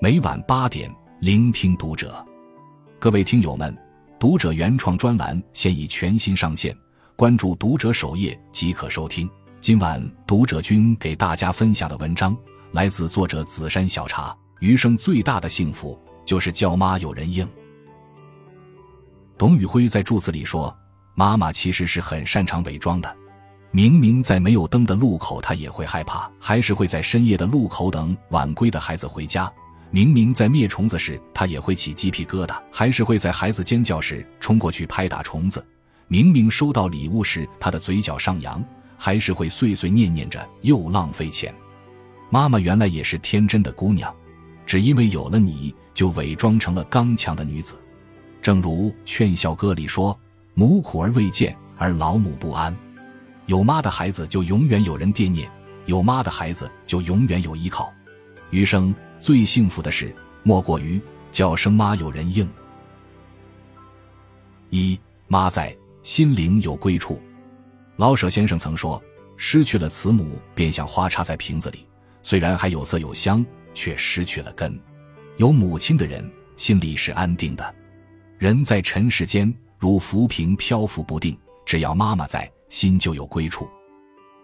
每晚八点，聆听读者。各位听友们，读者原创专栏现已全新上线，关注读者首页即可收听。今晚读者君给大家分享的文章来自作者紫山小茶。余生最大的幸福就是叫妈有人应。董宇辉在注子里说：“妈妈其实是很擅长伪装的。”明明在没有灯的路口，她也会害怕，还是会在深夜的路口等晚归的孩子回家。明明在灭虫子时，他也会起鸡皮疙瘩，还是会在孩子尖叫时冲过去拍打虫子。明明收到礼物时，他的嘴角上扬，还是会碎碎念念着又浪费钱。妈妈原来也是天真的姑娘，只因为有了你就伪装成了刚强的女子。正如《劝孝歌》里说：“母苦而未见，而老母不安。”有妈的孩子就永远有人惦念，有妈的孩子就永远有依靠。余生最幸福的事，莫过于叫声妈有人应。一妈在，心灵有归处。老舍先生曾说：“失去了慈母，便像花插在瓶子里，虽然还有色有香，却失去了根。有母亲的人，心里是安定的。人在尘世间，如浮萍漂浮不定，只要妈妈在。”心就有归处。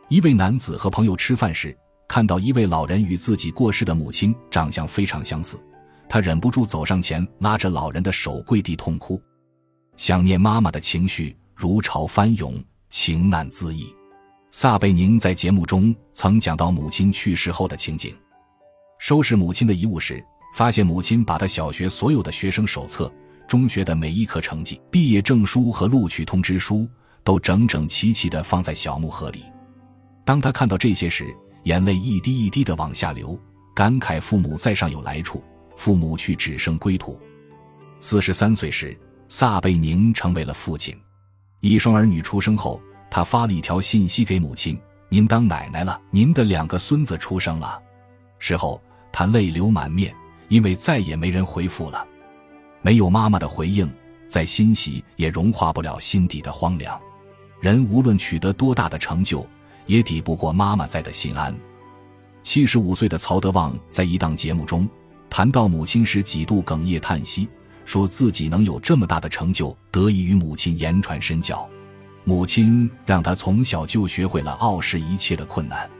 一位男子和朋友吃饭时，看到一位老人与自己过世的母亲长相非常相似，他忍不住走上前，拉着老人的手跪地痛哭。想念妈妈的情绪如潮翻涌，情难自抑。撒贝宁在节目中曾讲到母亲去世后的情景：收拾母亲的遗物时，发现母亲把他小学所有的学生手册、中学的每一科成绩、毕业证书和录取通知书。都整整齐齐地放在小木盒里。当他看到这些时，眼泪一滴一滴的往下流，感慨父母在上有来处，父母去只剩归途。四十三岁时，撒贝宁成为了父亲。一双儿女出生后，他发了一条信息给母亲：“您当奶奶了，您的两个孙子出生了。”事后，他泪流满面，因为再也没人回复了。没有妈妈的回应，再欣喜也融化不了心底的荒凉。人无论取得多大的成就，也抵不过妈妈在的心安。七十五岁的曹德旺在一档节目中谈到母亲时，几度哽咽叹息，说自己能有这么大的成就，得益于母亲言传身教。母亲让他从小就学会了傲视一切的困难。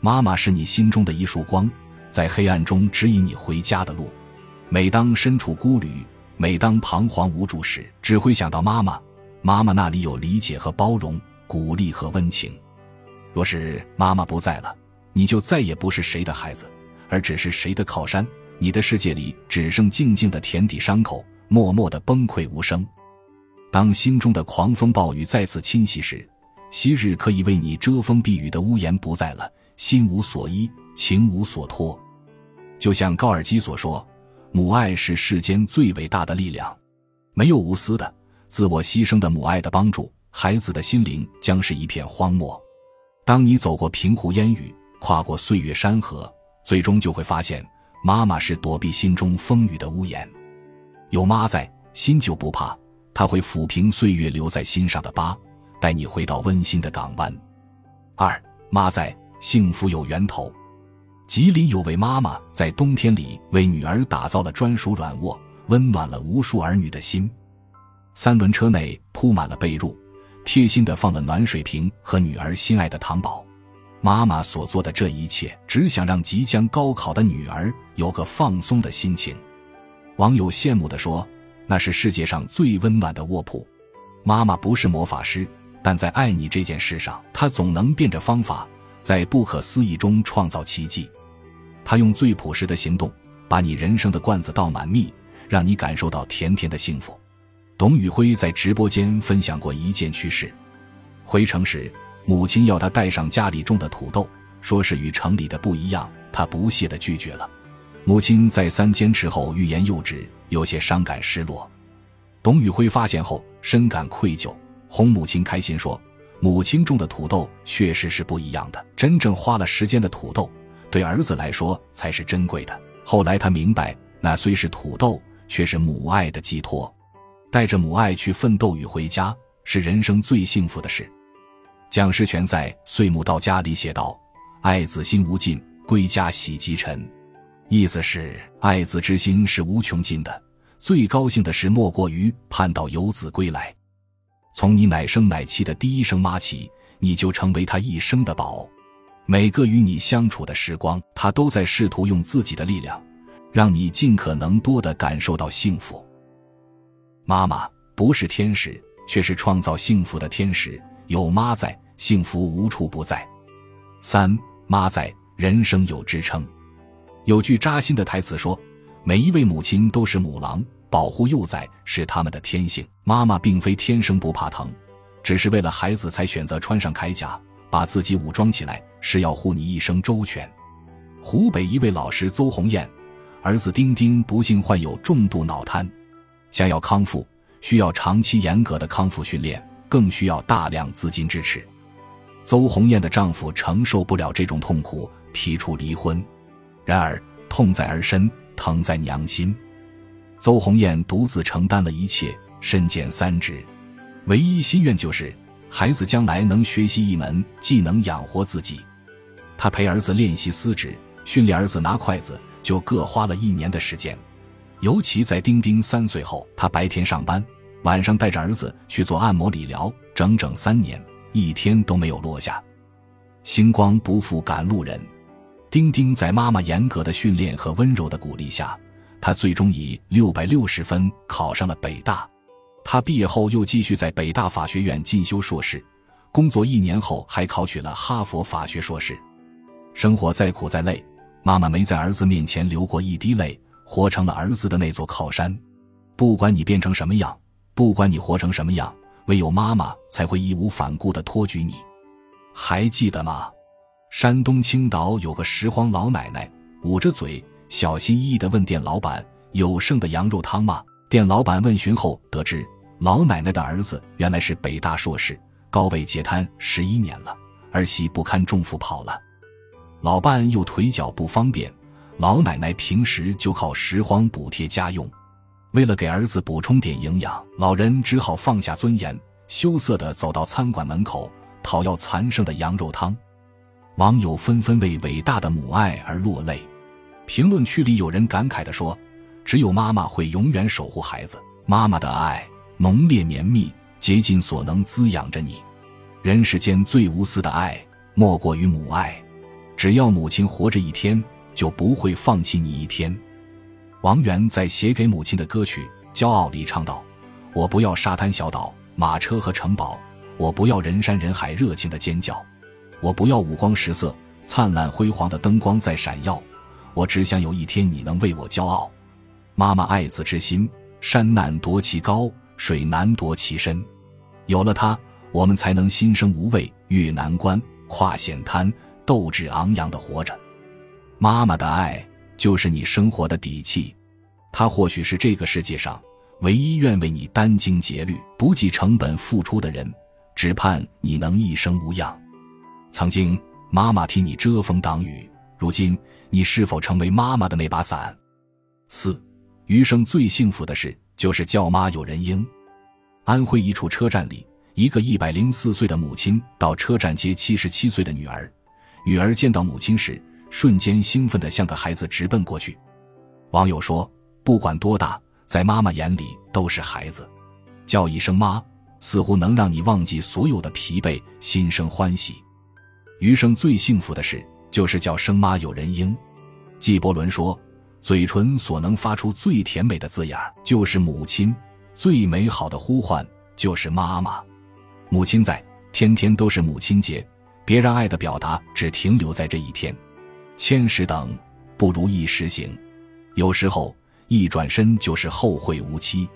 妈妈是你心中的一束光，在黑暗中指引你回家的路。每当身处孤旅，每当彷徨无助时，只会想到妈妈。妈妈那里有理解和包容，鼓励和温情。若是妈妈不在了，你就再也不是谁的孩子，而只是谁的靠山。你的世界里只剩静静的田底伤口，默默的崩溃无声。当心中的狂风暴雨再次侵袭时，昔日可以为你遮风避雨的屋檐不在了，心无所依，情无所托。就像高尔基所说：“母爱是世间最伟大的力量，没有无私的。”自我牺牲的母爱的帮助，孩子的心灵将是一片荒漠。当你走过平湖烟雨，跨过岁月山河，最终就会发现，妈妈是躲避心中风雨的屋檐。有妈在，心就不怕，她会抚平岁月留在心上的疤，带你回到温馨的港湾。二妈在，幸福有源头。吉林有位妈妈在冬天里为女儿打造了专属软卧，温暖了无数儿女的心。三轮车内铺满了被褥，贴心的放了暖水瓶和女儿心爱的糖宝。妈妈所做的这一切，只想让即将高考的女儿有个放松的心情。网友羡慕的说：“那是世界上最温暖的卧铺。”妈妈不是魔法师，但在爱你这件事上，她总能变着方法，在不可思议中创造奇迹。她用最朴实的行动，把你人生的罐子倒满蜜，让你感受到甜甜的幸福。董宇辉在直播间分享过一件趣事：回城时，母亲要他带上家里种的土豆，说是与城里的不一样，他不屑地拒绝了。母亲再三坚持后，欲言又止，有些伤感失落。董宇辉发现后，深感愧疚，哄母亲开心说：“母亲种的土豆确实是不一样的，真正花了时间的土豆，对儿子来说才是珍贵的。”后来他明白，那虽是土豆，却是母爱的寄托。带着母爱去奋斗与回家，是人生最幸福的事。蒋士权在《岁暮到家》里写道：“爱子心无尽，归家喜即晨。”意思是爱子之心是无穷尽的，最高兴的事莫过于盼到游子归来。从你奶声奶气的第一声妈起，你就成为他一生的宝。每个与你相处的时光，他都在试图用自己的力量，让你尽可能多的感受到幸福。妈妈不是天使，却是创造幸福的天使。有妈在，幸福无处不在。三妈在，人生有支撑。有句扎心的台词说：“每一位母亲都是母狼，保护幼崽是他们的天性。妈妈并非天生不怕疼，只是为了孩子才选择穿上铠甲，把自己武装起来，是要护你一生周全。”湖北一位老师邹红艳，儿子丁丁不幸患有重度脑瘫，想要康复，需要长期严格的康复训练，更需要大量资金支持。邹红艳的丈夫承受不了这种痛苦，提出离婚。然而，痛在儿身，疼在娘心。邹红艳独自承担了一切，身兼三职，唯一心愿就是孩子将来能学习一门技能养活自己。她陪儿子练习撕纸，训练儿子拿筷子，就各花了一年的时间。尤其在丁丁三岁后，她白天上班，晚上带着儿子去做按摩理疗，整整三年，一天都没有落下。星光不负赶路人。丁丁在妈妈严格的训练和温柔的鼓励下，他最终以六百六十分考上了北大。他毕业后又继续在北大法学院进修硕士，工作一年后还考取了哈佛法学硕士。生活再苦再累，妈妈没在儿子面前流过一滴泪，活成了儿子的那座靠山。不管你变成什么样，不管你活成什么样，唯有妈妈才会义无反顾地托举你。还记得吗？山东青岛有个拾荒老奶奶，捂着嘴，小心翼翼地问店老板：“有剩的羊肉汤吗？”店老板问询后得知，老奶奶的儿子原来是北大硕士，高位截瘫十一年了，儿媳不堪重负跑了，老伴又腿脚不方便，老奶奶平时就靠拾荒补贴家用。为了给儿子补充点营养，老人只好放下尊严，羞涩地走到餐馆门口讨要残剩的羊肉汤。网友纷纷为伟大的母爱而落泪，评论区里有人感慨地说：“只有妈妈会永远守护孩子，妈妈的爱浓烈绵密，竭尽所能滋养着你。人世间最无私的爱，莫过于母爱。只要母亲活着一天，就不会放弃你一天。”王源在写给母亲的歌曲《骄傲》里唱道：“我不要沙滩小岛、马车和城堡，我不要人山人海热情的尖叫。”我不要五光十色、灿烂辉煌的灯光在闪耀，我只想有一天你能为我骄傲。妈妈爱子之心，山难夺其高，水难夺其深。有了它，我们才能心生无畏，越难关，跨险滩，斗志昂扬的活着。妈妈的爱就是你生活的底气，她或许是这个世界上唯一愿为你殚精竭虑、不计成本付出的人，只盼你能一生无恙。曾经，妈妈替你遮风挡雨，如今你是否成为妈妈的那把伞？四，余生最幸福的事就是叫妈有人应。安徽一处车站里，一个一百零四岁的母亲到车站接七十七岁的女儿，女儿见到母亲时，瞬间兴奋的像个孩子直奔过去。网友说：“不管多大，在妈妈眼里都是孩子，叫一声妈，似乎能让你忘记所有的疲惫，心生欢喜。”余生最幸福的事，就是叫声妈有人应。纪伯伦说：“嘴唇所能发出最甜美的字眼，就是母亲；最美好的呼唤，就是妈妈。母亲在，天天都是母亲节。别让爱的表达只停留在这一天。千时等，不如一时行。有时候一转身就是后会无期。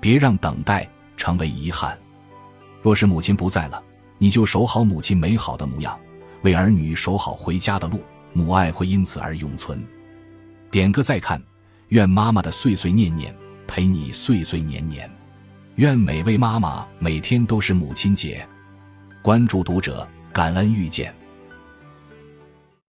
别让等待成为遗憾。若是母亲不在了，你就守好母亲美好的模样。”为儿女守好回家的路，母爱会因此而永存。点个再看，愿妈妈的岁岁念念陪你岁岁年年，愿每位妈妈每天都是母亲节。关注读者，感恩遇见。